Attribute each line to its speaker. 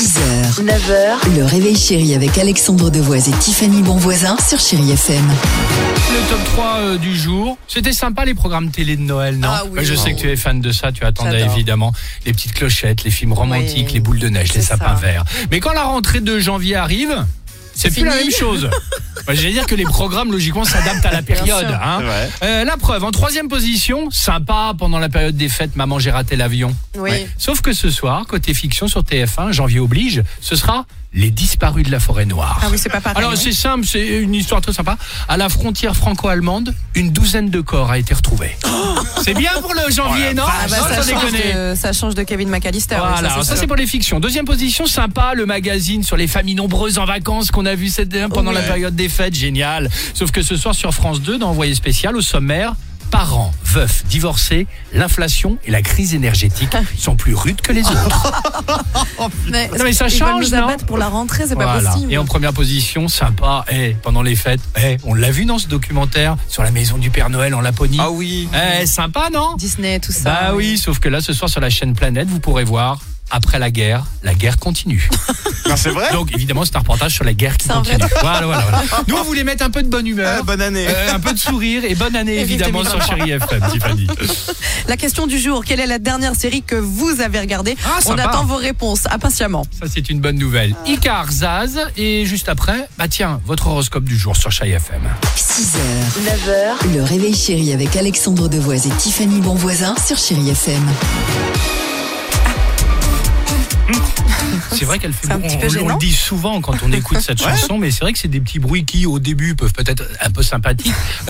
Speaker 1: 6h, 9h, le réveil chéri avec Alexandre Devoise et Tiffany Bonvoisin sur Chéri FM.
Speaker 2: Le top 3 euh, du jour. C'était sympa les programmes télé de Noël, non?
Speaker 3: Ah oui.
Speaker 2: Je sais que tu es fan de ça, tu attendais évidemment les petites clochettes, les films romantiques,
Speaker 3: Oui,
Speaker 2: les boules de neige, les sapins
Speaker 3: ça.
Speaker 2: verts. Mais quand la rentrée de janvier arrive, c'est plus la même chose. Moi, J'allais dire que les programmes, logiquement, s'adaptent à la période. hein. Euh, la preuve, en troisième position, sympa, pendant la période des fêtes, Maman, j'ai raté l'avion.
Speaker 3: Oui.
Speaker 2: Sauf que ce soir, côté fiction sur TF1, janvier oblige, ce sera Les disparus de la forêt noire.
Speaker 3: Ah oui, c'est pas pareil.
Speaker 2: Alors c'est simple, c'est une histoire très sympa. À la frontière franco-allemande, une douzaine de corps a été retrouvée. C'est bien pour le janvier, non
Speaker 3: Ah bah,
Speaker 2: Non,
Speaker 3: ça,
Speaker 2: sans
Speaker 3: change
Speaker 2: déconner.
Speaker 3: de, ça change de Kevin McAllister. oui,
Speaker 2: Voilà,
Speaker 3: ça, sûr.
Speaker 2: c'est pour les fictions. Deuxième position, sympa, le magazine sur les familles nombreuses en vacances qu'on a vu cette, pendant la période des fêtes, génial. Sauf que ce soir sur France 2, dans Envoyé spécial, au sommaire, parents, veufs, divorcés, l'inflation et la crise énergétique sont plus rudes que les autres.
Speaker 3: Mais,
Speaker 2: Non, mais ça
Speaker 3: ils
Speaker 2: change,
Speaker 3: nous
Speaker 2: non
Speaker 3: abattre pour la rentrée, c'est pas possible.
Speaker 2: Et en première position, sympa, eh, pendant les fêtes, eh, on l'a vu dans ce documentaire sur la maison du Père Noël en Laponie.
Speaker 4: Ah oui.
Speaker 2: Eh, sympa, non
Speaker 3: Disney, tout ça.
Speaker 2: Bah oui, sauf que là, ce soir sur la chaîne Planète, vous pourrez voir. Après la guerre, la guerre continue.
Speaker 4: Non, c'est vrai
Speaker 2: Donc évidemment, c'est un reportage sur la guerre qui
Speaker 3: C'est un vrai
Speaker 2: continue. Voilà, voilà, voilà. Nous, on voulait mettre un peu de bonne humeur,
Speaker 4: Ah, Bonne année.
Speaker 2: euh, un peu de sourire et bonne année
Speaker 3: Et
Speaker 2: évidemment sur
Speaker 3: 2023.
Speaker 2: Chéri FM, Tiffany.
Speaker 3: La question du jour, quelle est la dernière série que vous avez regardée
Speaker 2: Ah,
Speaker 3: On
Speaker 2: sympa.
Speaker 3: attend vos réponses impatiemment.
Speaker 2: Ça, c'est une bonne nouvelle. Icar, Zaz, et juste après, bah tiens, votre horoscope du jour sur Chéri FM.
Speaker 1: 6h, 9h, le réveil chéri avec Alexandre Devoise et Tiffany Bonvoisin sur Chéri FM.
Speaker 2: C'est vrai qu'elle fait
Speaker 3: C'est un
Speaker 2: bon,
Speaker 3: petit peu
Speaker 2: on, le dit souvent quand on écoute cette chanson, mais c'est vrai que c'est des petits bruits qui, au début, peuvent peut-être être un peu sympathiques.